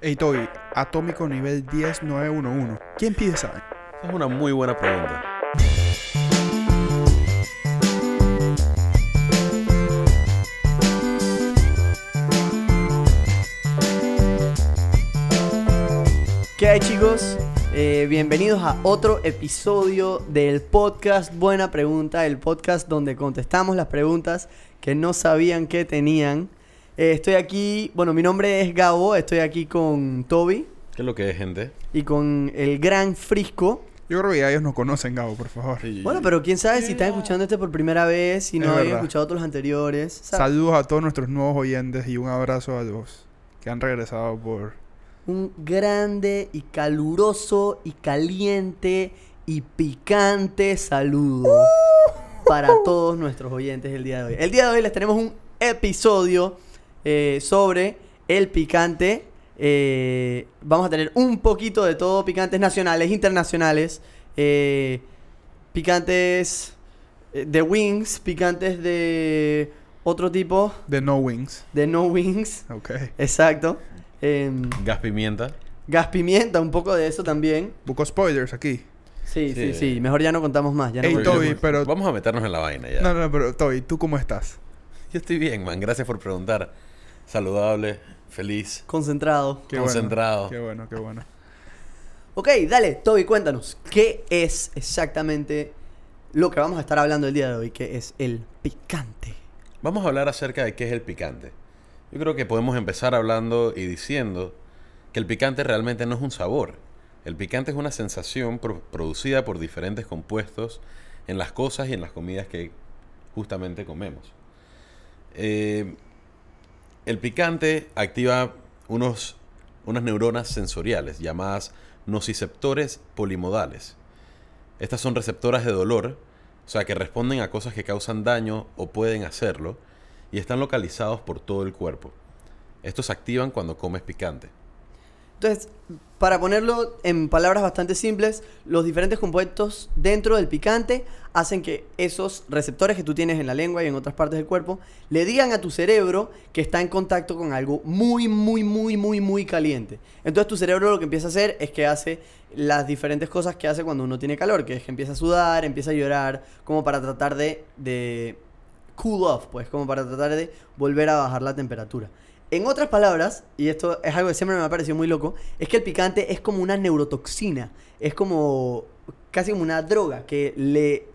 Hey Toby, atómico nivel 10911. ¿Quién pide esa? vaina? Es una muy buena pregunta. ¿Qué hay chicos? Eh, bienvenidos a otro episodio del podcast Buena Pregunta, el podcast donde contestamos las preguntas que no sabían que tenían. Eh, estoy aquí, bueno, mi nombre es Gabo, estoy aquí con Toby ¿Qué es lo que es, gente? y con el gran Frisco. Yo creo que ya ellos nos conocen, Gabo, por favor. Bueno, pero quién sabe si están escuchando este por primera vez, si Es no habían escuchado otros anteriores. ¿sabes? Saludos a todos nuestros nuevos oyentes y un abrazo a los que han regresado por... Un grande y caluroso y caliente y picante saludo para todos nuestros oyentes el día de hoy. El día de hoy les tenemos un episodio eh, sobre el picante. Eh, vamos a tener un poquito de todo, picantes nacionales, internacionales, eh, picantes eh, de wings, picantes de otro tipo, The No Wings. de no wings. Ok. Exacto. Em, Gas pimienta. gas pimienta, un poco de eso también. Busco spoilers aquí. Sí, sí, Sí. sí. Mejor ya no contamos más. Ya no Ey, Toby, pero... Vamos a meternos en la vaina ya. No, no, pero Toby, ¿tú cómo estás? Yo estoy bien, man. Gracias por preguntar. Saludable, feliz. Concentrado. Qué Concentrado. Bueno, qué bueno, qué bueno. Ok, dale, Toby, cuéntanos. ¿Qué es exactamente lo que vamos a estar hablando el día de hoy? Que es el picante. Vamos a hablar acerca de qué es el picante. Yo creo que podemos empezar hablando y diciendo que el picante realmente no es un sabor. El picante es una sensación pro- producida por diferentes compuestos en las cosas y en las comidas que justamente comemos. Eh, el picante activa unos, unas neuronas sensoriales llamadas nociceptores polimodales. Estas son receptoras de dolor, o sea, que responden a cosas que causan daño o pueden hacerlo, y están localizados por todo el cuerpo. Estos activan cuando comes picante. Entonces, para ponerlo en palabras bastante simples, los diferentes compuestos dentro del picante hacen que esos receptores que tú tienes en la lengua y en otras partes del cuerpo le digan a tu cerebro que está en contacto con algo muy, muy, muy, muy, muy caliente. Entonces tu cerebro lo que empieza a hacer es que hace las diferentes cosas que hace cuando uno tiene calor, que es que empieza a sudar, empieza a llorar, como para tratar de, de cool off, pues, como para tratar de volver a bajar la temperatura. En otras palabras, y esto es algo que siempre me ha parecido muy loco, es que el picante es como una neurotoxina, es como casi como una droga que le,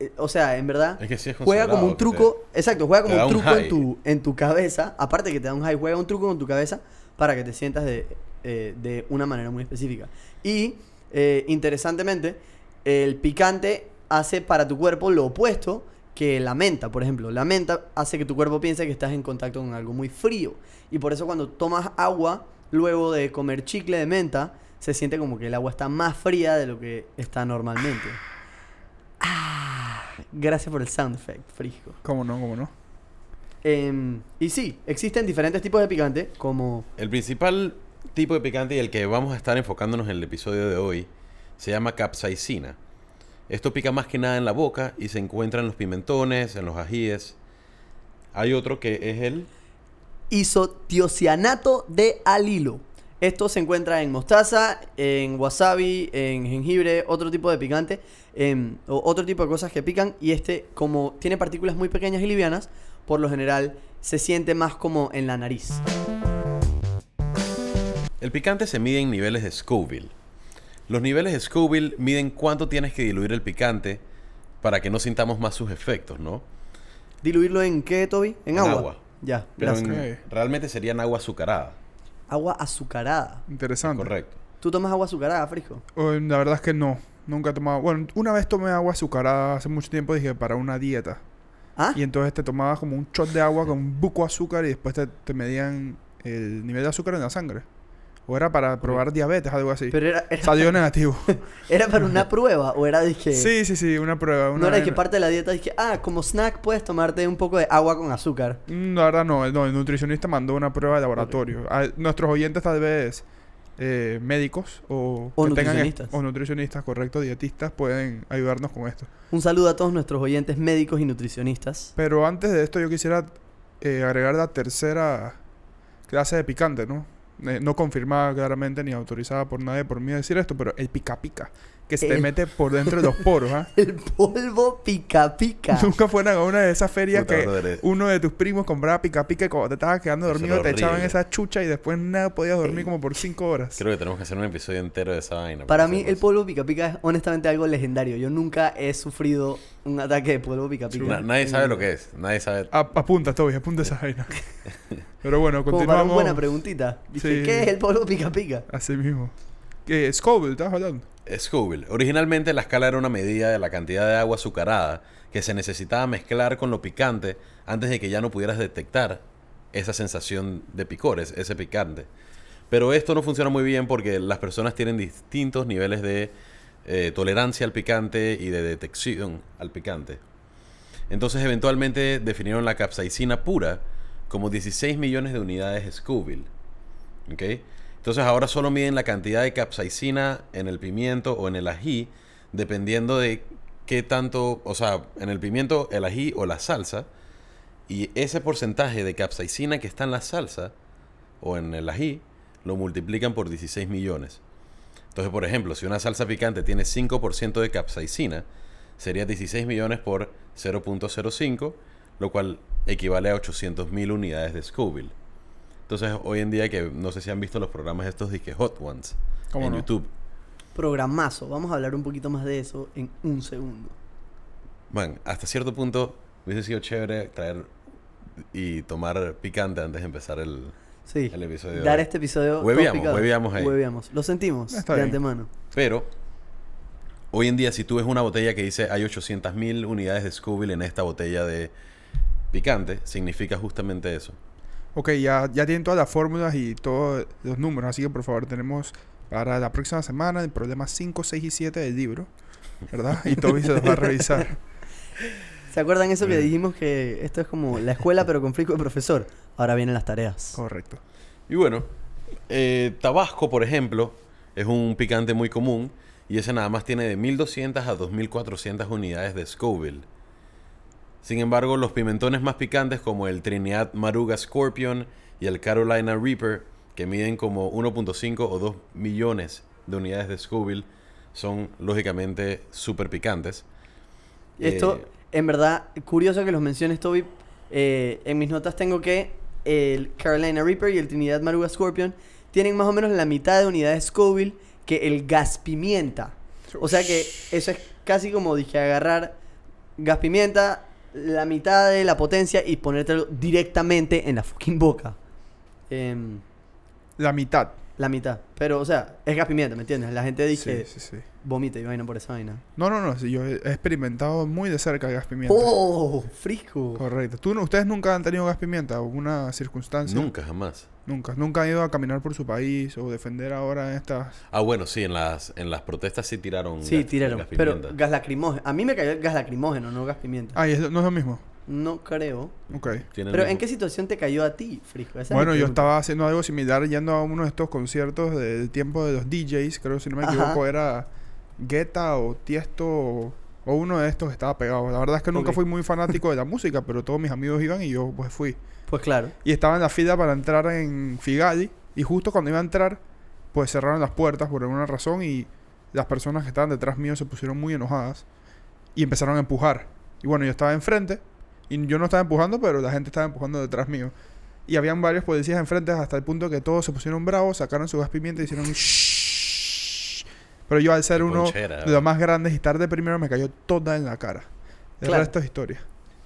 eh, o sea, en verdad Es que sí es juega como un truco, exacto, juega como un un truco en tu, en tu cabeza, aparte que te da un high, juega un truco en tu cabeza para que te sientas de, eh, de una manera muy específica. Y eh, interesantemente, el picante hace para tu cuerpo lo opuesto que la menta, por ejemplo. La menta hace que tu cuerpo piense que estás en contacto con algo muy frío. Y por eso cuando tomas agua, luego de comer chicle de menta, se siente como que el agua está más fría de lo que está normalmente. Ah, gracias por el sound effect, frisco. ¿Cómo no, cómo no? Em, y sí, existen diferentes tipos de picante, como... El principal tipo de picante y el que vamos a estar enfocándonos en el episodio de hoy se llama capsaicina. Esto pica más que nada en la boca y se encuentra en los pimentones, en los ajíes. Hay otro que es el isotiocianato de alilo. Esto se encuentra en mostaza, en wasabi, en jengibre, otro tipo de picante, em, o otro tipo de cosas que pican. Y este, como tiene partículas muy pequeñas y livianas, por lo general se siente más como en la nariz. El picante se mide en niveles de Scoville. Los niveles de Scoville miden cuánto tienes que diluir el picante para que no sintamos más sus efectos, ¿no? ¿Diluirlo en qué, Toby? En, En agua. agua. Ya, Pero gracias. en- realmente serían agua azucarada. Agua azucarada. Interesante. Correcto. ¿Tú tomas agua azucarada, Frisco? Oh, la verdad es que no. Nunca he tomado... Bueno, una vez tomé agua azucarada hace mucho tiempo, dije, para una dieta. ¿Ah? Y entonces te tomabas como un shot de agua con un buco de azúcar y después te, te medían el nivel de azúcar en la sangre. O era para probar diabetes, algo así. Pero era, era, Salió negativo. ¿era para una prueba o era dije, sí, sí, sí, una prueba. Una No era de que parte de la dieta dije, ah, como snack puedes tomarte un poco de agua con azúcar. Mm, La verdad no, no, el nutricionista mandó una prueba de laboratorio. A- nuestros oyentes tal vez eh, médicos o, O que tengan- nutricionistas. o nutricionistas, correcto, dietistas, pueden ayudarnos con esto. Un saludo a todos nuestros oyentes médicos y nutricionistas. Pero antes de esto yo quisiera eh, agregar la tercera clase de picante, ¿no? Eh, no confirmada claramente ni autorizada por nadie por mí decir esto, pero el pica pica, que se te mete por dentro de los poros, ¿ah? El polvo pica pica. Nunca fueron a una de esas ferias Puta, que brother, uno de tus primos compraba pica pica y cuando te estabas quedando dormido te echaban esa chucha y después nada podías dormir como por cinco horas. Creo que tenemos que hacer un episodio entero de esa vaina. Para mí el polvo pica pica es honestamente algo legendario. Yo nunca he sufrido un ataque de polvo pica pica. Na- nadie sabe lo que es. Nadie sabe. A- apunta, Toby, apunta esa vaina. Pero bueno, Como para una continuamos. buena preguntita. Dice, Sí. ¿qué es el polvo pica pica? Así mismo. ¿Qué? Scoville, ¿estás hablando? Scoville. Originalmente la escala era una medida de la cantidad de agua azucarada que se necesitaba mezclar con lo picante antes de que ya no pudieras detectar esa sensación de picores, ese picante. Pero esto no funciona muy bien porque las personas tienen distintos niveles de eh, tolerancia al picante y de detección al picante. Entonces eventualmente definieron la capsaicina pura como 16 millones de unidades Scoville. Entonces ahora solo miden la cantidad de capsaicina en el pimiento o en el ají, dependiendo de qué tanto, o sea, en el pimiento, el ají o la salsa, y ese porcentaje de capsaicina que está en la salsa o en el ají, lo multiplican por 16 millones. Entonces, por ejemplo, si una salsa picante tiene 5% de capsaicina, sería 16 millones por 0.05, lo cual equivale a 800.000 unidades de Scoville. Entonces, hoy en día que no sé si han visto los programas estos de que Hot Ones ¿Cómo en no? YouTube. Programazo. Vamos a hablar un poquito más de eso en un segundo. Man, hasta cierto punto hubiese sido chévere traer y tomar picante antes de empezar el, Sí. el episodio. de Dar este episodio. Hueveamos, hueveamos ahí. Hueveamos. Lo sentimos Está de bien. antemano. Pero, hoy en día, si tú ves una botella que dice hay 800.000 unidades de Scoville en esta botella de picante, significa justamente eso. Ok, ya, ya tienen todas las fórmulas y todos los números, así que por favor tenemos para la próxima semana el problema 5, 6 y 7 del libro, ¿verdad? Y Toby se los va a revisar. ¿Se acuerdan eso que dijimos que esto es como la escuela pero con flico de profesor? Ahora vienen las tareas. Correcto. Y bueno, eh, Tabasco, por ejemplo, es un picante muy común y ese nada más tiene de 1200 a 2400 unidades de Scoville. Sin embargo, los pimentones más picantes como el Trinidad Maruga Scorpion y el Carolina Reaper, que miden como 1.5 o 2 millones de unidades de Scoville, son lógicamente súper picantes. Esto, Eh, en verdad, curioso que los menciones, Toby. Eh, en mis notas tengo que el Carolina Reaper y el Trinidad Maruga Scorpion tienen más o menos la mitad de unidades Scoville que el gas pimienta. O sea que eso es casi como dije, agarrar gas pimienta, la mitad de la potencia y ponértelo directamente en la fucking boca. Em, La mitad. la mitad. Pero, o sea, es gas pimienta, ¿me entiendes? La gente dice, Sí, sí, sí. Vomita y vaina por esa vaina. No, no, no. sí, yo he experimentado muy de cerca el gas pimienta. ¡Oh! Frisco. Correcto. ¿Tú, no- ¿Ustedes nunca han tenido gas pimienta? ¿Alguna circunstancia? Nunca, jamás. Nunca. Nunca han ido a caminar por su país o defender ahora estas... Ah, bueno, sí, en las, en las protestas sí tiraron Sí, gas- tiraron. gas Pero pimienta. gas lacrimógeno. A mí me cayó el gas lacrimógeno, no gas pimienta. Ah, ¿y es- no es lo mismo. No creo. Ok. Tienen Pero el ¿en mismo- qué situación te cayó a ti, Frisco? Esa es mi Bueno, yo pregunta. estaba haciendo algo similar yendo a uno de estos conciertos del tiempo de los DJs, creo si no me Ajá. equivoco era Guetta o Tiesto o, o uno de estos estaba pegado. La verdad es que nunca fui muy fanático de la música, pero todos mis amigos iban y yo pues fui. Pues claro. Y estaba en la fila para entrar en Figali y justo cuando iba a entrar pues cerraron las puertas por alguna razón y las personas que estaban detrás mío se pusieron muy enojadas y empezaron a empujar. Y bueno, yo estaba enfrente y yo no estaba empujando, pero la gente estaba empujando detrás mío. Y habían varios policías enfrente hasta el punto que todos se pusieron bravos, sacaron su gas pimienta y hicieron. Pero yo al ser uno ponchera, de los más grandes y estar de primero me cayó toda en la cara. El Claro. resto es historia.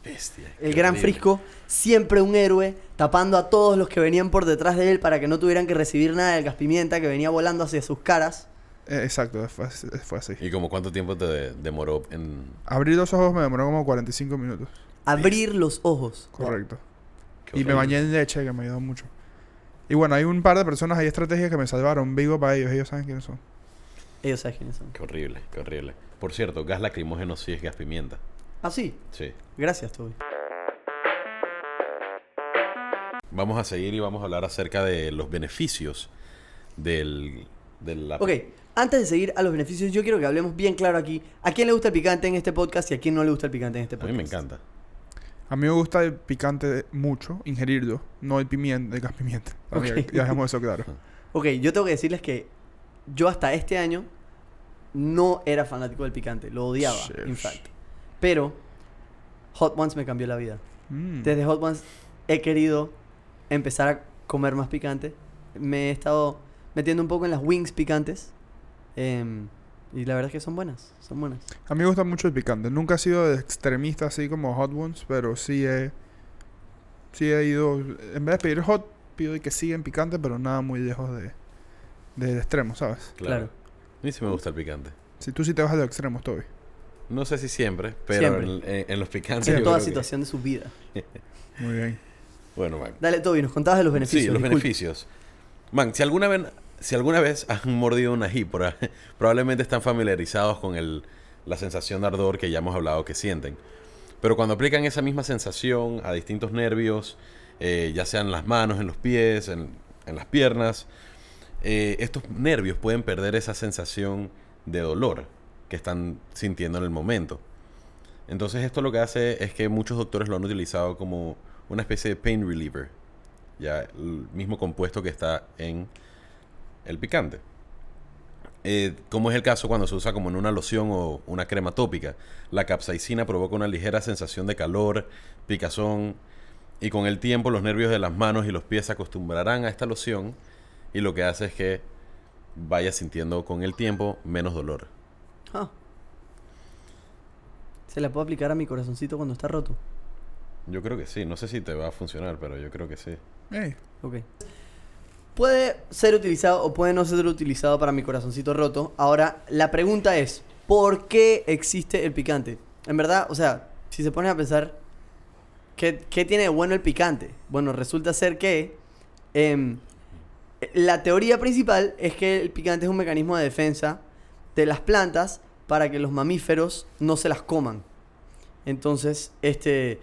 Bestia, El gran horrible. Frisco, siempre un héroe, tapando a todos los que venían por detrás de él para que no tuvieran que recibir nada del gas pimienta que venía volando hacia sus caras. Eh, exacto, fue, así- fue así. ¿Y como cuánto tiempo te de- demoró en...? Abrir los ojos me demoró como 45 minutos. Abrir los ojos. Correcto. Qué Y me bañé en leche, que me ayudó mucho. Y bueno, hay un par de personas, hay estrategias que me salvaron. Vigo para ellos, ellos saben quiénes son. Ellos saben quiénes son. Qué horrible, qué horrible. Por cierto, gas lacrimógeno sí es gas pimienta. Ah, sí. Sí. Gracias, Toby. Vamos a seguir y vamos a hablar acerca de los beneficios del... de la- Ok, antes de seguir a los beneficios, yo quiero que hablemos bien claro aquí. ¿A quién le gusta el picante en este podcast y a quién no le gusta el picante en este A podcast? mí me encanta. A mí me gusta el picante mucho, ingerirlo, no el pimiento, el gas pimienta. También, Ok. Ya dejemos eso claro. Ok, yo tengo que decirles que yo hasta este año no era fanático del picante, lo odiaba, Sheesh. in fact. Pero Hot Ones me cambió la vida. Mm. Desde Hot Ones he querido empezar a comer más picante. Me he estado metiendo un poco en las wings picantes. em, y la verdad es que son buenas, son buenas. A mí me gusta mucho el picante. Nunca he sido de extremista así como Hot Ones, pero sí he, sí he ido... En vez de pedir hot, pido que siga en picante, pero nada muy lejos de, del extremo, ¿sabes? Claro. A mí sí me gusta el picante. Si tú sí te vas de los extremos, Toby. No sé si siempre, pero Siempre. En, en- en los picantes. En toda creo que- situación de su vida. Muy bien. Bueno, man. Dale, Toby, nos contabas de los beneficios. Sí, los disculpa. beneficios. Man, si alguna vez, si alguna vez han mordido un ají, por- probablemente están familiarizados con el, la sensación de ardor que ya hemos hablado que sienten. Pero cuando aplican esa misma sensación a distintos nervios, eh, ya sean en las manos, en los pies, en, en las piernas, eh, estos nervios pueden perder esa sensación de dolor que están sintiendo en el momento. Entonces esto lo que hace es que muchos doctores lo han utilizado como una especie de pain reliever. Ya el mismo compuesto que está en el picante. Eh, como es el caso cuando se usa como en una loción o una crema tópica, la capsaicina provoca una ligera sensación de calor, picazón, y con el tiempo los nervios de las manos y los pies se acostumbrarán a esta loción y lo que hace es que vaya sintiendo con el tiempo menos dolor. Ah. ¿Se la puedo aplicar a mi corazoncito cuando está roto? Yo creo que sí, no sé si te va a funcionar, pero yo creo que sí. Ey, Ok. Puede ser utilizado o puede no ser utilizado para mi corazoncito roto. Ahora, la pregunta es, ¿por qué existe el picante? En verdad, o sea, si se pone a pensar, ¿qué, qué tiene de bueno el picante? Bueno, resulta ser que em, la teoría principal es que el picante es un mecanismo de defensa de las plantas para que los mamíferos no se las coman. Entonces, este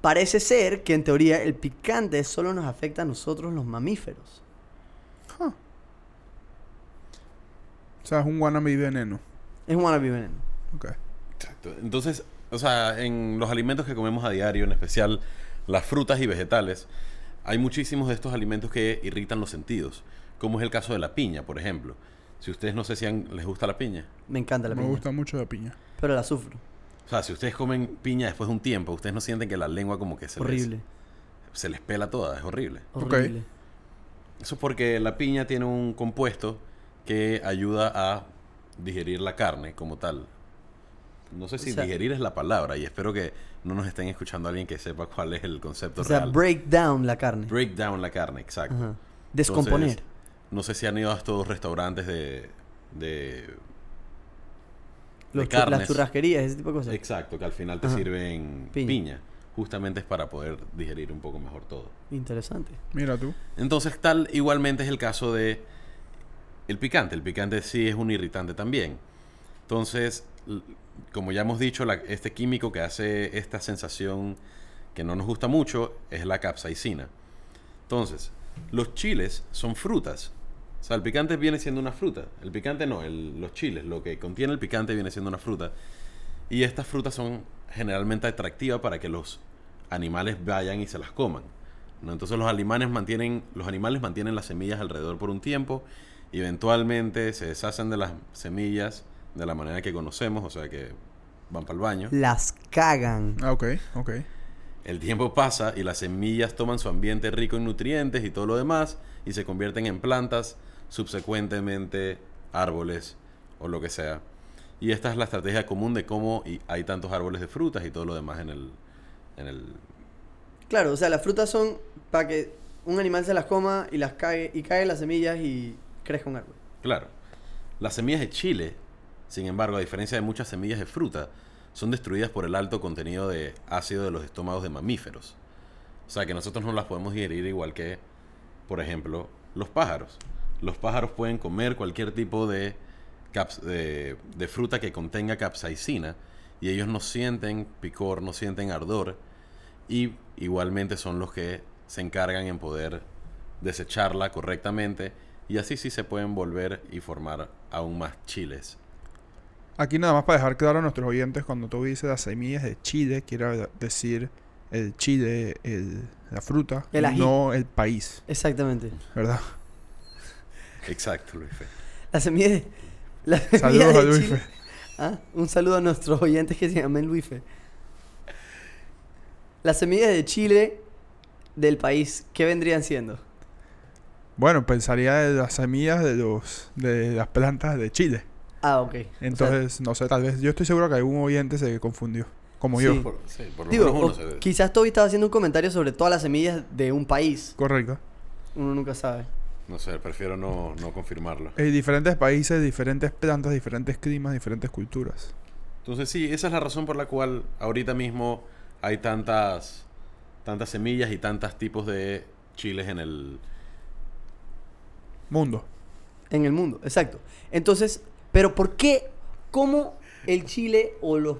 parece ser que en teoría el picante solo nos afecta a nosotros los mamíferos. o sea, es un wannabe veneno. Es un wannabe veneno. Ok. Exacto. Entonces, o sea, en los alimentos que comemos a diario, en especial las frutas y vegetales, hay muchísimos de estos alimentos que irritan los sentidos, como es el caso de la piña, por ejemplo. Si ustedes no sé si han- les gusta la piña. Me encanta la Me piña. gusta mucho la piña. Pero la sufro. O sea, si ustedes comen piña después de un tiempo, ustedes no sienten que la lengua como que se, Horrible. Les, se les pela toda, es horrible. Horrible. Eso es porque la piña tiene un compuesto que ayuda a digerir la carne como tal. No sé si O sea- digerir es la palabra y espero que no nos estén escuchando alguien que sepa cuál es el concepto O sea, real. break down la carne. Break down la carne, exacto. Ajá. Descomponer. Entonces, no sé si han ido a estos restaurantes de, de, de Los chu- las churrasquerías, ese tipo de cosas. Exacto, que al final te Ajá. sirven Piña. piña. Justamente es para poder digerir un poco mejor todo. Interesante. Mira tú. Entonces, tal igualmente es el caso de el picante. El picante sí es un irritante también. Entonces, como ya hemos dicho, este químico que hace esta sensación que no nos gusta mucho es la capsaicina. Entonces, los chiles son frutas. O sea, el picante viene siendo una fruta. El picante no, el- los chiles, lo que contiene el picante viene siendo una fruta. Y estas frutas son generalmente atractivas para que los animales vayan y se las coman. Entonces los animales mantienen, los animales mantienen las semillas alrededor por un tiempo eventualmente se deshacen de las semillas de la manera que conocemos, o sea que van para el baño. Las cagan. Ah, ok, ok. El tiempo pasa y las semillas toman su ambiente rico en nutrientes y todo lo demás y se convierten en plantas, subsecuentemente árboles o lo que sea. Y esta es la estrategia común de cómo y hay tantos árboles de frutas y todo lo demás en el, en el Claro, o sea, las frutas son para que un animal se las coma y las cague y cague las semillas y crezca un árbol. Claro. Las semillas de chile, sin embargo, a diferencia de muchas semillas de fruta, son destruidas por el alto contenido de ácido de los estómagos de mamíferos. O sea que nosotros no las podemos digerir igual que, por ejemplo, los pájaros. Los pájaros pueden comer cualquier tipo de, de, de fruta que contenga capsaicina y ellos no sienten picor, no sienten ardor y igualmente son los que se encargan en poder desecharla correctamente y así sí se pueden volver y formar aún más chiles. Aquí nada más para dejar claro a nuestros oyentes, cuando tú dices las semillas de chile, quiere decir el chile, el, la fruta, El ají. no el país, Exactamente. ¿verdad? Exacto, Luis. Fe. La semilla de. La semilla Saludos de a Luis. Fe. Ah, Un saludo a nuestros oyentes que se llaman Luife. Las semillas de Chile del país, ¿qué vendrían siendo? Bueno, pensaría de las semillas de los de las plantas de Chile. Ah, ok. O sea, Entonces, no sé, tal vez yo estoy seguro que algún oyente se confundió, como Sí. yo. Por, sí, por lo digo, menos uno o se ve. quizás Toby estaba haciendo un comentario sobre todas las semillas de un país. Correcto. Uno nunca sabe. No sé, prefiero no, no confirmarlo. En diferentes países, diferentes plantas, diferentes climas, diferentes culturas. Entonces sí, esa es la razón por la cual ahorita mismo hay tantas, tantas semillas y tantos tipos de chiles en el... Mundo. En el mundo, exacto. Entonces, pero ¿por qué? ¿Cómo el chile o los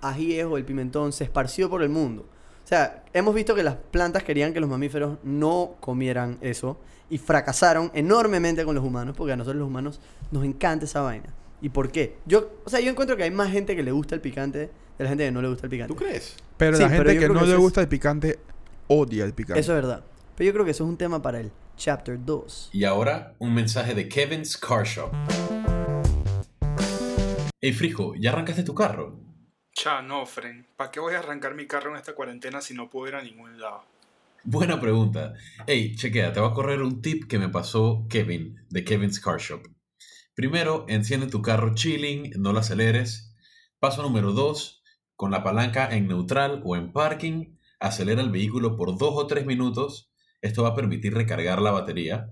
ajíes o el pimentón se esparció por el mundo? O sea, hemos visto que las plantas querían que los mamíferos no comieran eso y fracasaron enormemente con los humanos porque a nosotros los humanos nos encanta esa vaina. ¿Y por qué? Yo, o sea, yo encuentro que hay más gente que le gusta el picante de la gente que no le gusta el picante. ¿Tú crees? Pero Sí, la gente que no que le es- gusta el picante odia el picante. Eso es verdad. Pero yo creo que eso es un tema para el chapter 2. Y ahora un mensaje de Kevin's Car Shop. Hey Frijo, ¿ya arrancaste tu carro? Cha, no, Fren. ¿Para qué voy a arrancar mi carro en esta cuarentena si no puedo ir a ningún lado? Buena pregunta. Hey, chequea, te va a correr un tip que me pasó Kevin, de Kevin's Car Shop. Primero, enciende tu carro chilling, no lo aceleres. Paso número 2, con la palanca en neutral o en parking, acelera el vehículo por 2 o 3 minutos. Esto va a permitir recargar la batería.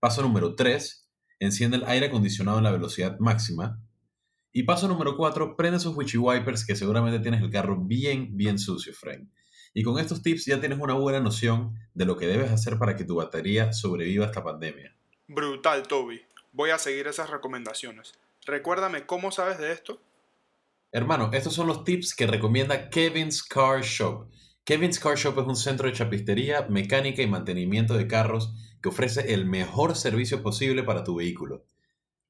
Paso número 3, enciende el aire acondicionado en la velocidad máxima. Y paso número 4, prende esos witchy wipers que seguramente tienes el carro bien, bien sucio, Frank. Y con estos tips ya tienes una buena noción de lo que debes hacer para que tu batería sobreviva a esta pandemia. Brutal, Toby. Voy a seguir esas recomendaciones. Recuérdame cómo sabes de esto. Hermano, estos son los tips que recomienda Kevin's Car Shop. Kevin's Car Shop es un centro de chapistería, mecánica y mantenimiento de carros que ofrece el mejor servicio posible para tu vehículo.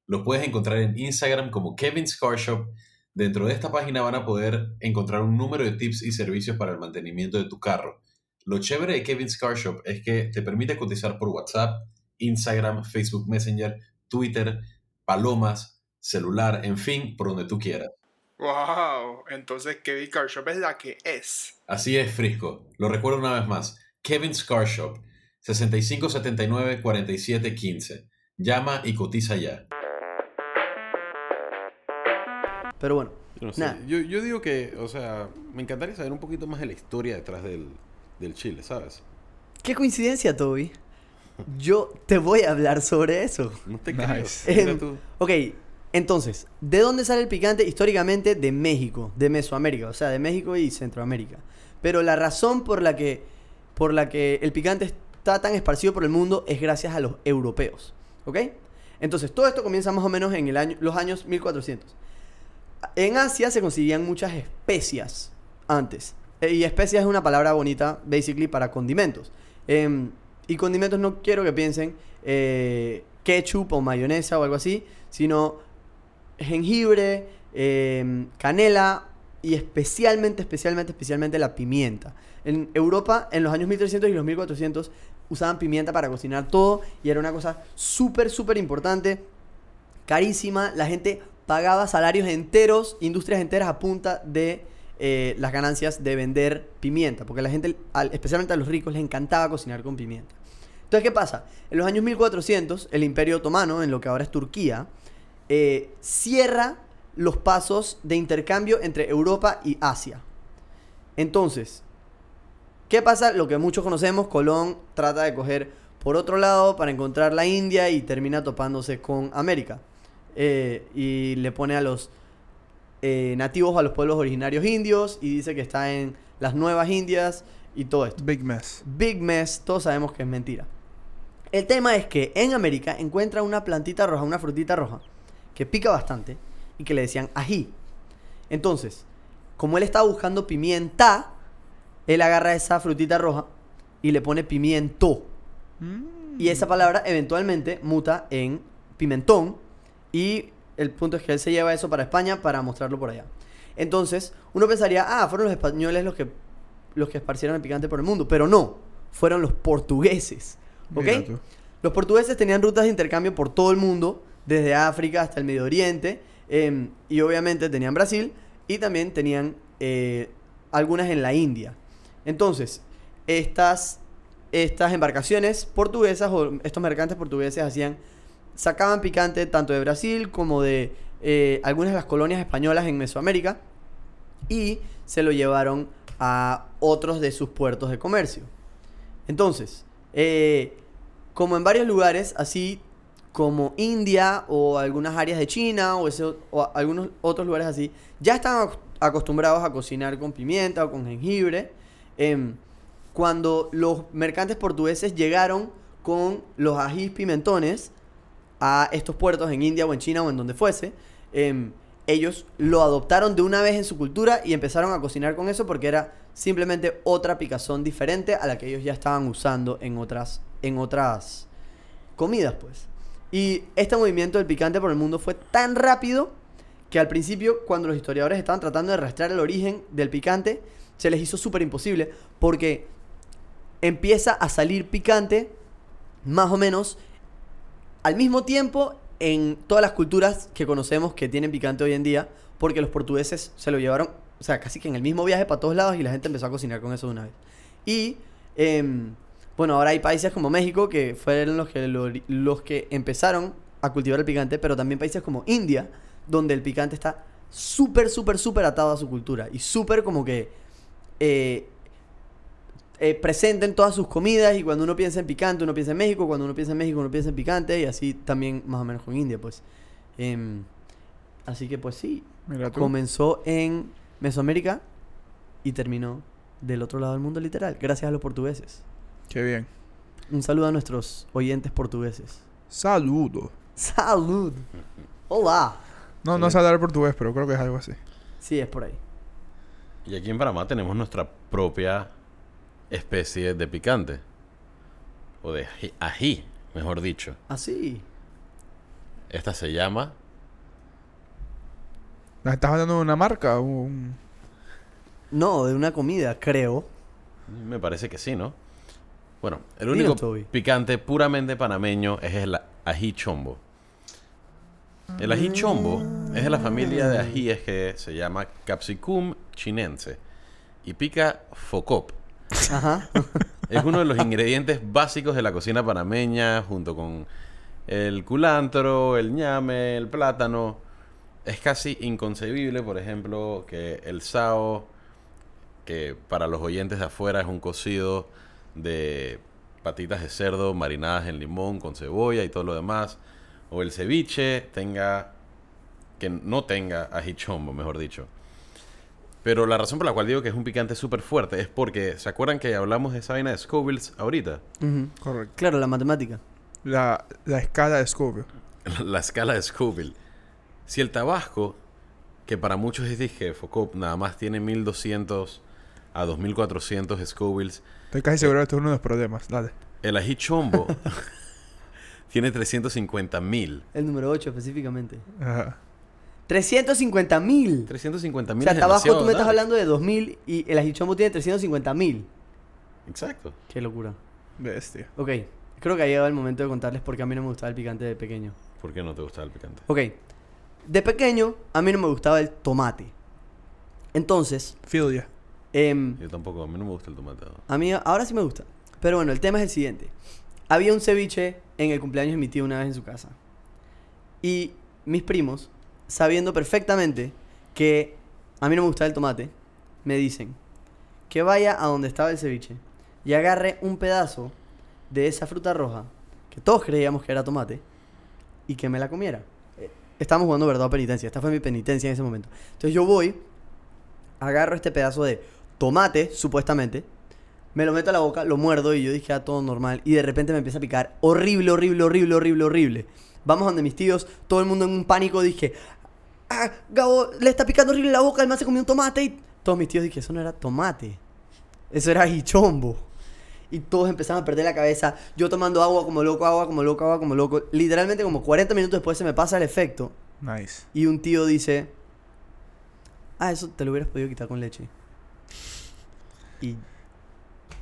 Los puedes encontrar en Instagram como Kevin's Car Shop. Dentro de esta página van a poder encontrar un número de tips y servicios para el mantenimiento de tu carro. Lo chévere de Kevin's Car Shop es que te permite cotizar por WhatsApp, Instagram, Facebook Messenger, Twitter, palomas, celular, en fin, por donde tú quieras. ¡Wow! Entonces Kevin Car Shop es la que es. Así es, Frisco. Lo recuerdo una vez más. Kevin's Car Shop. 6579-4715. Llama y cotiza ya. Pero bueno, Yo, no sé. Nah. yo, yo digo que, o sea, me encantaría saber un poquito más de la historia detrás del, del chile, ¿sabes? qué coincidencia, Toby. Yo te voy a hablar sobre eso. No te Nice. tú. Ok, entonces, ¿de dónde sale el picante? Históricamente de México, de Mesoamérica, o sea, de México y Centroamérica. Pero la razón por la que, por la que el picante está tan esparcido por el mundo es gracias a los europeos. ¿Ok? Entonces, todo esto comienza más o menos en el año, los años 1400. En Asia se conseguían muchas especias antes. Eh, Y especias es una palabra bonita, basically, para condimentos. Em, y condimentos no quiero que piensen eh, ketchup o mayonesa o algo así, sino jengibre, em, canela y especialmente, especialmente, especialmente la pimienta. En Europa, en los años 1300 y los 1400, usaban pimienta para cocinar todo y era una cosa súper, súper importante carísima. La gente pagaba salarios enteros, industrias enteras a punta de eh, las ganancias de vender pimienta. Porque a la gente, al- especialmente a los ricos, les encantaba cocinar con pimienta. Entonces, ¿qué pasa? En los años 1400, el Imperio Otomano, en lo que ahora es Turquía, eh, cierra los pasos de intercambio entre Europa y Asia. Entonces, ¿Qué pasa? Lo que muchos conocemos, Colón trata de coger por otro lado para encontrar la India y termina topándose con América. Eh, y le pone a los eh, nativos, a los pueblos originarios indios y dice que está en las nuevas Indias y todo esto. Big mess. Big mess, todos sabemos que es mentira. El tema es que en América encuentra una plantita roja, una frutita roja, que pica bastante y que le decían ají. Entonces, como él estaba buscando pimienta, él agarra esa frutita roja y le pone pimiento. Mm. Y esa palabra eventualmente muta en pimentón y el punto es que él se lleva eso para España para mostrarlo por allá. Entonces, uno pensaría, ah, fueron los españoles los que, los que esparcieron el picante por el mundo. Pero no, fueron los portugueses. ¿Ok? Los portugueses tenían rutas de intercambio por todo el mundo, desde África hasta el Medio Oriente, em, y obviamente tenían Brasil, y también tenían eh, algunas en la India. Entonces, estas, estas embarcaciones portuguesas o estos mercantes portugueses hacían, sacaban picante tanto de Brasil como de eh, algunas de las colonias españolas en Mesoamérica, y se lo llevaron a otros de sus puertos de comercio. Entonces, eh, como en varios lugares, así como India o algunas áreas de China o, ese- algunos otros lugares así, ya estaban ac- acostumbrados a cocinar con pimienta o con jengibre. Em, cuando los mercantes portugueses llegaron con los ajís pimentones a estos puertos en India o en China o en donde fuese, em, ellos lo adoptaron de una vez en su cultura y empezaron a cocinar con eso porque era simplemente otra picazón diferente a la que ellos ya estaban usando en otras, en otras comidas, pues. Y este movimiento del picante por el mundo fue tan rápido que al principio, cuando los historiadores estaban tratando de rastrear el origen del picante, se les hizo súper imposible porque empieza a salir picante más o menos al mismo tiempo en todas las culturas que conocemos que tienen picante hoy en día, porque los portugueses se lo llevaron, o sea, casi que en el mismo viaje para todos lados y la gente empezó a cocinar con eso de una vez. Y, em, bueno, ahora hay países como México que fueron los que, lo- los que empezaron a cultivar el picante, pero también países como India, donde el picante está súper, súper, súper atado a su cultura y súper como que... eh, eh, presente en todas sus comidas y cuando uno piensa en picante, uno piensa en México, cuando uno piensa en México, uno piensa en picante y así también más o menos con India, pues. Em, así que pues sí, Mira tú. comenzó en Mesoamérica y terminó del otro lado del mundo literal, gracias a los portugueses. Qué bien. Un saludo a nuestros oyentes portugueses. Saludo. Salud. Hola. No, no sé hablar portugués, pero creo que es algo así. Sí, es por ahí. Y aquí en Panamá tenemos nuestra propia especie de picante. O de ají, ají, mejor dicho. Así. Esta se llama ¿Nos estás hablando de una marca? Un... No, de una comida, creo. Me parece que sí, ¿no? Bueno, el único picante puramente panameño es el ají chombo. El ají chombo es de la familia de ajíes que se llama Capsicum chinense y pica focop. Es uno de los ingredientes básicos de la cocina panameña junto con el culantro, el ñame, el plátano. Es casi inconcebible, por ejemplo, que el sao, que para los oyentes de afuera es un cocido de patitas de cerdo marinadas en limón con cebolla y todo lo demás, o el ceviche tenga que no tenga ají chombo, mejor dicho. Pero la razón por la cual digo que es un picante súper fuerte es porque, ¿se acuerdan que hablamos de esa vaina de Scovilles ahorita? Ujú. Correcto. Claro, la matemática. La, la escala de Scoville. La escala de Scoville. Si el Tabasco, que para muchos es dije, Focop, nada más tiene 1200 a 2400 Scovilles, Estoy casi seguro que esto es uno de los problemas. Dale. el ají chombo tiene 350 mil. El número 8 específicamente. Ajá. 350 mil. 350 O mil. sea, hasta abajo tú me estás hablando de 2000 y el ajichombo tiene 350 mil. Exacto. Qué locura. Bestia. Ok, creo que ha llegado el momento de contarles por qué a mí no me gustaba el picante de pequeño. ¿Por qué no te gusta el picante? Ok, de pequeño a mí no me gustaba el tomate. Entonces, Filia. em, Yo tampoco, a mí no me gusta el tomate. a mí ahora sí me gusta. Pero bueno, el tema es el siguiente. Había un ceviche en el cumpleaños de mi tío una vez en su casa. Y mis primos, sabiendo perfectamente que a mí no me gustaba el tomate, me dicen que vaya a donde estaba el ceviche y agarre un pedazo de esa fruta roja, que todos creíamos que era tomate, y que me la comiera. Eh, Estábamos jugando verdad o penitencia. Esta fue mi penitencia en ese momento. Entonces yo voy, agarro este pedazo de tomate, supuestamente, me lo meto a la boca, lo muerdo y yo dije, ah, todo normal. Y de repente me empieza a picar horrible, horrible, horrible, horrible, horrible. Vamos donde mis tíos, todo el mundo en un pánico, dije, ah, Gabo, le está picando horrible la boca, el man se comió un tomate. Y todos mis tíos dije, eso no era tomate, eso era hichombo. Y todos empezaron a perder la cabeza. Yo tomando agua como loco, agua como loco, agua como loco. Literalmente como 40 minutos después se me pasa el efecto. Nice. Y un tío dice, ah, eso te lo hubieras podido quitar con leche. Y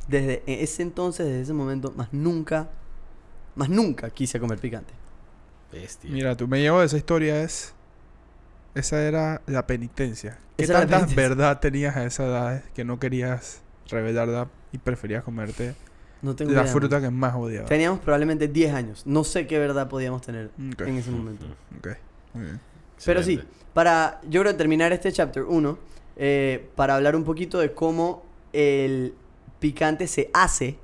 desde ese entonces, desde ese momento, más nunca, más nunca quise comer picante. Bestia. Mira, tú me llevo de esa historia es... Esa era la penitencia. ¿Qué Esa tanta penitencia. verdad tenías a esa edad que no querías revelarla y preferías comerte No tengo la idea, fruta que más odiabas? Teníamos probablemente 10 años. No sé qué verdad podíamos tener en ese momento. ok, muy bien. Pero sí, para yo creo terminar este chapter 1, eh, para hablar un poquito de cómo el picante se hace.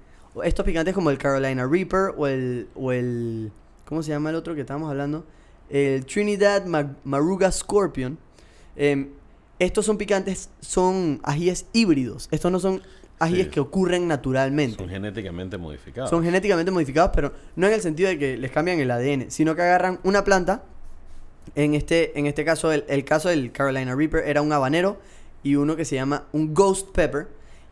Estos picantes como el Carolina Reaper o el, o el... ¿Cómo se llama el otro que estábamos hablando? El Trinidad Ma- Maruga Scorpion. Em, estos son picantes, son ajíes híbridos. Estos no son ajíes Sí. que ocurren naturalmente. Son genéticamente modificados. Son genéticamente modificados, pero no en el sentido de que les cambian el ADN, sino que agarran una planta. En este, en este caso, el, el caso del Carolina Reaper era un habanero y uno que se llama un Ghost Pepper.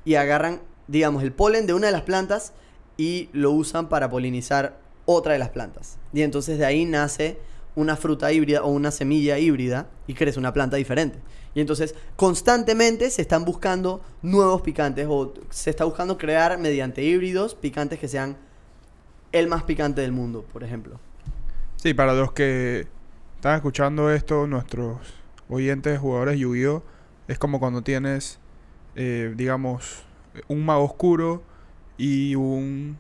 Y agarran, digamos, el polen de una de las plantas y lo usan para polinizar otra de las plantas. Y entonces de ahí nace una fruta híbrida o una semilla híbrida y crece una planta diferente. Y entonces constantemente se están buscando nuevos picantes o se está buscando crear mediante híbridos picantes que sean el más picante del mundo, por ejemplo. Sí, para los que están escuchando esto, nuestros oyentes, jugadores Yu-Gi-Oh! Es como cuando tienes, eh, digamos, un mago oscuro y un,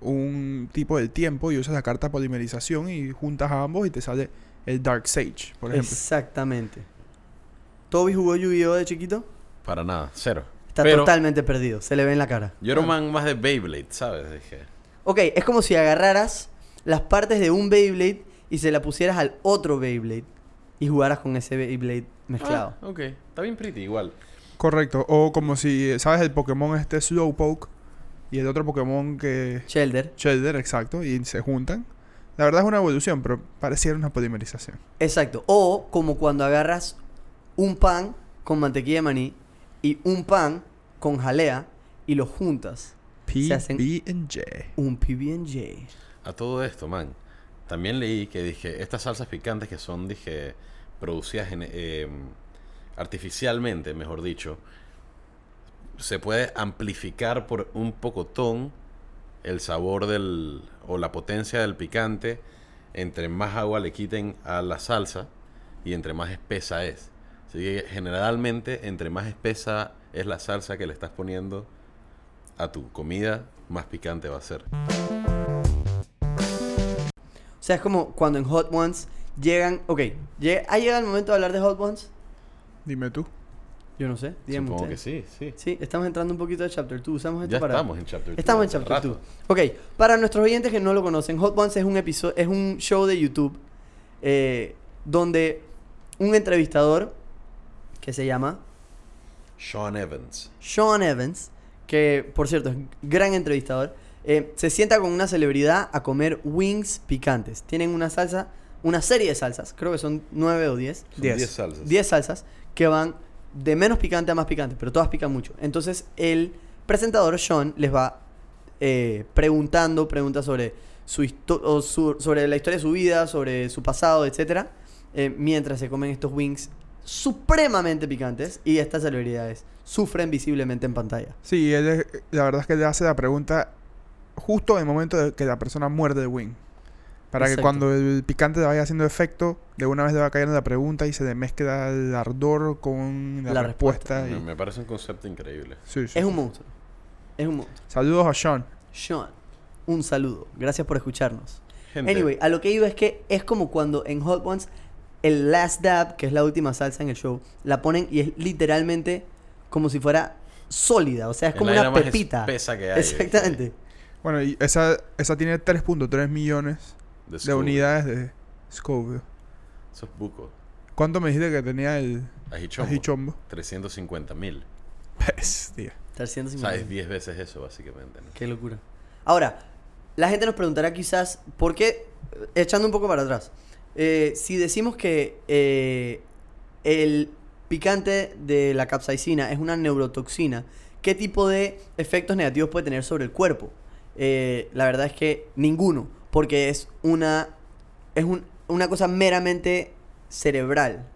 un tipo del tiempo y usas la carta polimerización y juntas a ambos y te sale el Dark Sage, por ejemplo. Exactamente. ¿Toby jugó Yu-Gi-Oh de chiquito? Para nada, cero. Está Pero totalmente perdido, se le ve en la cara. Yo era un man más de Beyblade, ¿sabes? Dije. Ok, es como si agarraras las partes de un Beyblade y se la pusieras al otro Beyblade y jugaras con ese Beyblade mezclado. Ah, ok. Está bien pretty, igual. Correcto. O como si, ¿sabes? El Pokémon este Slowpoke y el otro Pokémon que... Shelder. Shelder, exacto, y se juntan. La verdad es una evolución, pero pareciera una polimerización. Exacto. O como cuando agarras un pan con mantequilla de maní y un pan con jalea y los juntas. Se hacen- PB&J. Un PB&J. A todo esto, man. También leí que dije, estas salsas picantes que son, dije, producidas en, eh, artificialmente, mejor dicho, se puede amplificar por un pocotón el sabor del o la potencia del picante entre más agua le quiten a la salsa y entre más espesa es. Así que generalmente entre más espesa es la salsa que le estás poniendo a tu comida, más picante va a ser. O sea, es como cuando en Hot Ones llegan... Ok, llega- ¿ha llegado el momento de hablar de Hot Ones? Dime tú. Yo no sé. díganme Supongo que sí, sí. Sí, estamos entrando un poquito de Chapter 2. Usamos esto Ya para... estamos en Chapter 2. Estamos en Chapter 2. rato. Ok, para nuestros oyentes que no lo conocen, Hot Ones es un episodio, es un show de YouTube eh, donde un entrevistador que se llama Sean Evans. Sean Evans, que por cierto es un gran entrevistador, eh, se sienta con una celebridad a comer wings picantes. Tienen una salsa, una serie de salsas, creo que son nueve o diez. Son Diez. 10 salsas. 10 salsas que van de menos picante a más picante, pero todas pican mucho. Entonces el presentador Sean les va eh, preguntando preguntas sobre su, o sobre la historia de su vida, sobre su pasado, etcétera, eh, mientras se comen estos wings supremamente picantes y estas celebridades sufren visiblemente en pantalla. Sí, él la verdad es que le hace la pregunta justo en el momento de que la persona muerde el wing. Para que cuando el picante vaya haciendo efecto, de una vez le va cayendo la pregunta y se le mezcla el ardor con la, La respuesta. Me, y- me parece un concepto increíble. Sí, sí, Es sí. un monstruo. Es un monstruo. Saludos a Sean. Sean, un saludo. Gracias por escucharnos. Gente, Anyway, a lo que iba es que es como cuando en Hot Ones el last dab, que es la última salsa en el show, la ponen y es literalmente como si fuera sólida, o sea, es como la una más pepita. espesa que hay, Exactamente. Bueno, y esa, esa tiene 3.3 millones de, unidades de Scoville. Eso es buco. ¿Cuánto me dijiste que tenía el Ajichombo. ajichombo? 350 mil. Bestia. O 350. sea, es 10 veces eso, básicamente. ¿no? Qué locura. Ahora, la gente nos preguntará quizás, ¿por qué? Echando un poco para atrás. eh, si decimos que eh, el picante de la capsaicina es una neurotoxina, ¿qué tipo de efectos negativos puede tener sobre el cuerpo? Eh, la verdad es que ninguno, porque es una... Es un, una cosa meramente cerebral.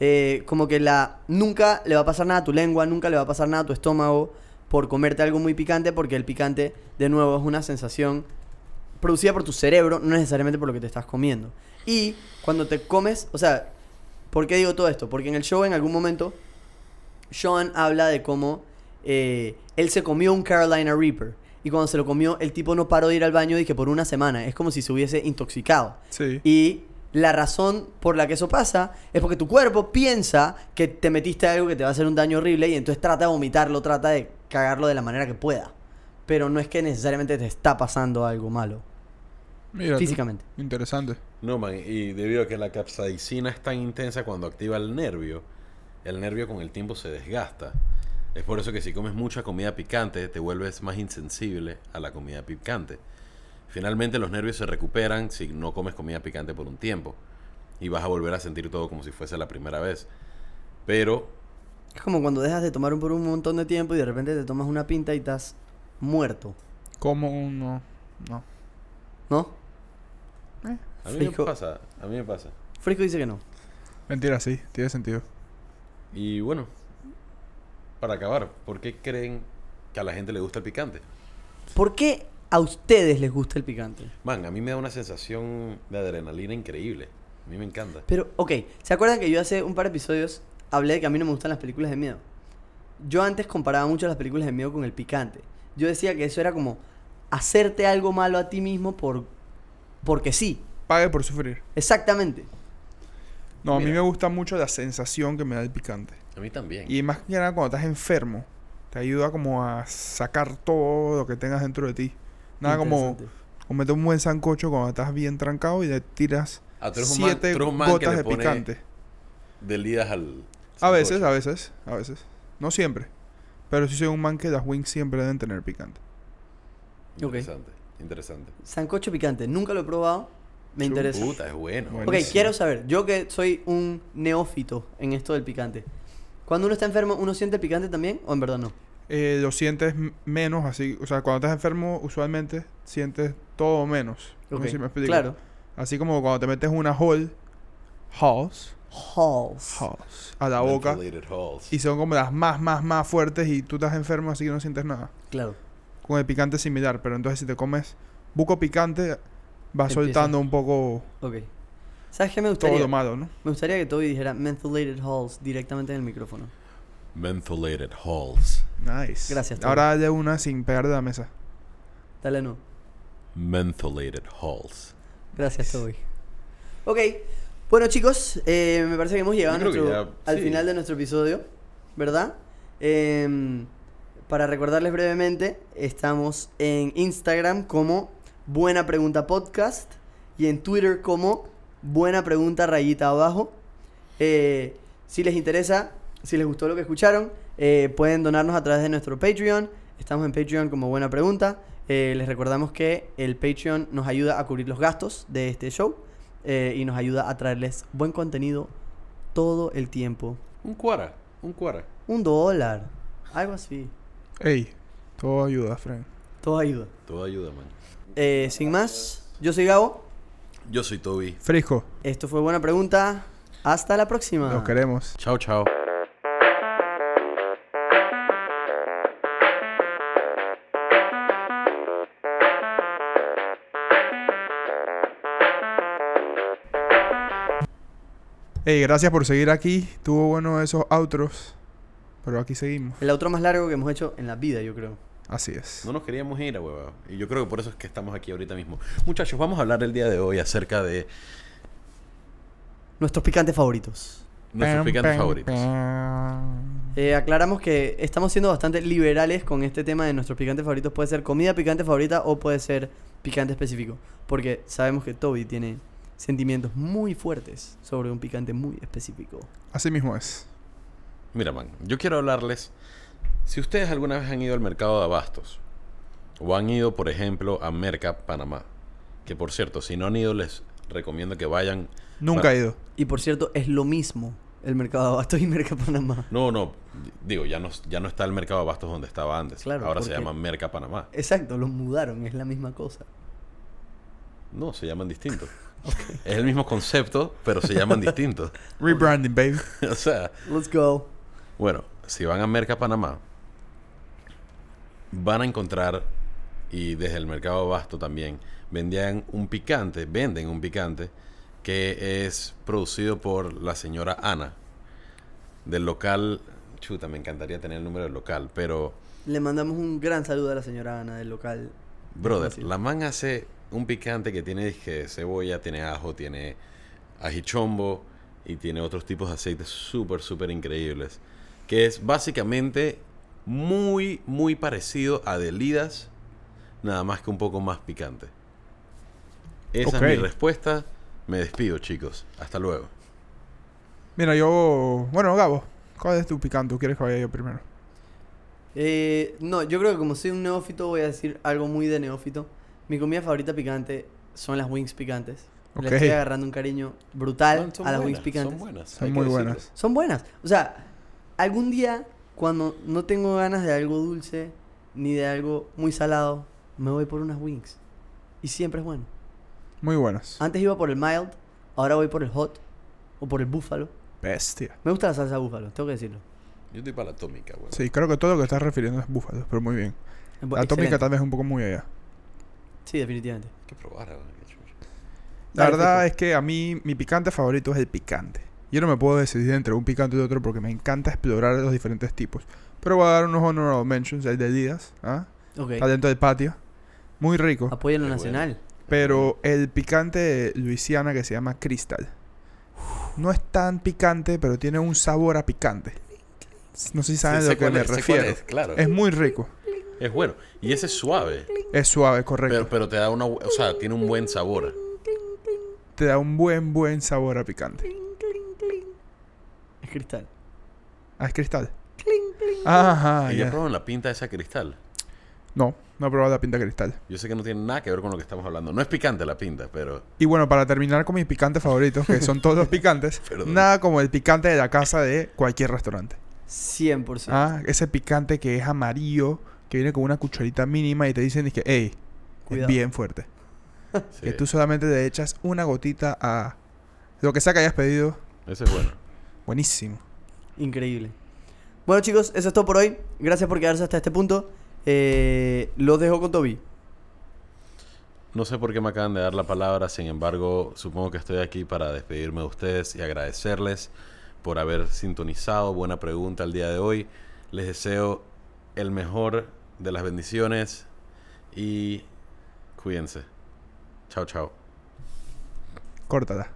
Eh, como que la nunca le va a pasar nada a tu lengua, nunca le va a pasar nada a tu estómago por comerte algo muy picante, porque el picante, de nuevo, es una sensación producida por tu cerebro, no necesariamente por lo que te estás comiendo. Y cuando te comes, o sea, ¿por qué digo todo esto? Porque en el show en algún momento, Sean habla de cómo eh, él se comió un Carolina Reaper. Y cuando se lo comió, el tipo no paró de ir al baño y que por una semana. Es como si se hubiese intoxicado. Sí. Y la razón por la que eso pasa es porque tu cuerpo piensa que te metiste algo que te va a hacer un daño horrible y entonces trata de vomitarlo, trata de cagarlo de la manera que pueda. Pero no es que necesariamente te está pasando algo malo. Mira tú. Físicamente. Interesante. No, man, y debido a que la capsaicina es tan intensa cuando activa el nervio, el nervio con el tiempo se desgasta. Es por eso que si comes mucha comida picante, te vuelves más insensible a la comida picante. Finalmente los nervios se recuperan si no comes comida picante por un tiempo. Y vas a volver a sentir todo como si fuese la primera vez. Pero, Es como cuando dejas de tomar por un montón de tiempo y de repente te tomas una pinta y estás muerto. ¿Cómo no? No. ¿No? a mí me pasa, a mí me pasa. Frisco dice que no. Mentira, sí. Tiene sentido. Y bueno, para acabar, ¿por qué creen que a la gente le gusta el picante? ¿Por qué a ustedes les gusta el picante? Man, a mí me da una sensación de adrenalina increíble. A mí me encanta. Pero, ok, ¿se acuerdan que yo hace un par de episodios hablé de que a mí no me gustan las películas de miedo? Yo antes comparaba mucho las películas de miedo con el picante. Yo decía que eso era como hacerte algo malo a ti mismo por porque sí. Pague por sufrir. Exactamente. No, a mí me gusta mucho la sensación que me da el picante. A mí también. Y más que nada cuando estás enfermo, te ayuda como a sacar todo lo que tengas dentro de ti. Nada como comete un buen sancocho cuando estás bien trancado y le tiras Ah, un man- siete man que gotas le de pone picante. Delidas al. A veces, a veces, a veces. No siempre. Pero sí soy un man que las wings siempre deben tener picante. Ok. Interesante, interesante. Sancocho picante, nunca lo he probado. Me interesa. Puta, es bueno. Ok, Buenísimo. quiero saber, yo que soy un neófito en esto del picante. Cuando uno está enfermo, ¿uno siente el picante también o en verdad no? Eh, lo sientes menos así. O sea, cuando estás enfermo, usualmente sientes todo menos. No sé Ok, si me explico. Claro. Así como cuando te metes una hall, halls, Halls. halls, a la boca. Y son como las más, más, más fuertes y tú estás enfermo así que no sientes nada. Claro. Con el picante similar, pero entonces si te comes buco picante, Empieza. soltando un poco Ok. ¿Sabes qué me todo gustaría? lo malo, ¿no? Me gustaría que Toby dijera mentholated halls directamente en el micrófono. Mentholated halls. Nice. Gracias, Toby. Ahora de una sin pegar de la mesa. Dale no. Mentholated halls. Gracias, Toby. Ok. Bueno, chicos, eh, me parece que hemos llegado que ya- al sí. final de nuestro episodio, ¿verdad? Em, para recordarles brevemente, estamos en Instagram como Buena Pregunta Podcast y en Twitter como Buena Pregunta Rayita Abajo. Eh, si les interesa, si les gustó lo que escucharon, eh, pueden donarnos a través de nuestro Patreon. Estamos en Patreon como Buena Pregunta. Eh, les recordamos que el Patreon nos ayuda a cubrir los gastos de este show eh, y nos ayuda a traerles buen contenido todo el tiempo. Un cuara, un cuara. Un dólar, algo así. Ey, todo ayuda, Frank. Todo ayuda. Todo ayuda, man. Eh, sin más, yo soy Gabo. Yo soy Toby. Frisco, Esto fue Buena Pregunta. Hasta la próxima. los queremos. Chao, chao. Ey, gracias por seguir aquí. Tuvo bueno esos outros. Pero aquí seguimos. El outro más largo que hemos hecho en la vida, yo creo. Así es. No nos queríamos ir, huevón. Y yo creo que por eso es que estamos aquí ahorita mismo. Muchachos, vamos a hablar el día de hoy acerca de Nuestros picantes favoritos. nuestros picantes favoritos. Eh, aclaramos que estamos siendo bastante liberales con este tema de nuestros picantes favoritos. Puede ser comida picante favorita o puede ser picante específico. Porque sabemos que Toby tiene sentimientos muy fuertes sobre un picante muy específico. Así mismo es. Mira, man, yo quiero hablarles. Si ustedes alguna vez han ido al mercado de abastos, o han ido, por ejemplo, a Merca, Panamá, que por cierto, si no han ido, les recomiendo que vayan. Nunca he ido. Y por cierto, es lo mismo el mercado de abastos y Merca Panamá. No, no, digo, ya no, ya no está el mercado de abastos donde estaba antes. Claro, Ahora se llama Merca, Panamá. Exacto, los mudaron, es la misma cosa. No, se llaman distintos. Es el mismo concepto, pero se llaman distintos. Rebranding, baby. o sea, Let's go. bueno, si van a Merca Panamá, van a encontrar, y desde el mercado Abasto también, vendían un picante, venden un picante que es producido por la señora Ana, del local, chuta, me encantaría tener el número del local, pero, Le mandamos un gran saludo a la señora Ana del local. brother, la man hace un picante que tiene cebolla, tiene ajo, tiene ajichombo y tiene otros tipos de aceites súper, súper increíbles. Que es básicamente muy, muy parecido a Delidas, nada más que un poco más picante. Esa es mi respuesta. Me despido, chicos. Hasta luego. Mira, yo. Bueno, Gabo, ¿cuál es tu picante? ¿Tú quieres que vaya yo primero? Eh, no, yo creo que como soy un neófito voy a decir algo muy de neófito. Mi comida favorita picante son las wings picantes. Le Ok. estoy agarrando un cariño brutal a las buenas, wings picantes. Son buenas. Son muy buenas. Son buenas. O sea, algún día cuando no tengo ganas de algo dulce ni de algo muy salado, me voy por unas wings. Y siempre es bueno. Muy buenas. Antes iba por el mild, ahora voy por el hot o por el búfalo. Bestia. Me gusta la salsa búfalo, tengo que decirlo. Yo estoy para la atómica, güey. Sí, creo que todo lo que estás refiriendo es búfalo, pero muy bien. Es bu- La atómica tal vez un poco muy allá. Sí, definitivamente. Hay que probar. La Dale, verdad es que a mí mi picante favorito es el picante. Yo no me puedo decidir entre un picante y otro porque me encanta explorar los diferentes tipos. Pero voy a dar unos honorable mentions, el de Díaz, ¿ah? Está dentro del patio. Muy rico. Apoyen lo nacional. Pero el picante de Luisiana que se llama Crystal. No es tan picante, pero tiene un sabor a picante. No sé si saben Sí, a lo que me es, refiero. es, claro. Es muy rico. Es bueno. Y ese es suave. Es suave, correcto. Pero, pero te da una... O sea, tiene un buen sabor. Te da un buen, buen sabor a picante. Es cristal. Ah, es cristal. Ajá, y ya ya. probaron la pinta de esa cristal. No, no he probado la pinta cristal. Yo sé que no tiene nada que ver con lo que estamos hablando. No es picante la pinta, pero... Y bueno, para terminar con mis picantes favoritos, que son todos los picantes, Perdón. nada como el picante de la casa de cualquier restaurante. 100%. Ah, ese picante que es amarillo, que viene con una cucharita mínima y te dicen que, hey, Cuidado. es bien fuerte. sí, Que tú solamente le echas una gotita a lo que sea que hayas pedido. Ese es bueno. Buenísimo. Increíble. Bueno, chicos, eso es todo por hoy. Gracias por quedarse hasta este punto. Eh, los dejo con Toby. No sé por qué me acaban de dar la palabra, sin embargo, supongo que estoy aquí para despedirme de ustedes y agradecerles por haber sintonizado. Buena pregunta el día de hoy. Les deseo el mejor de las bendiciones y cuídense. Chao, chao. Córtala.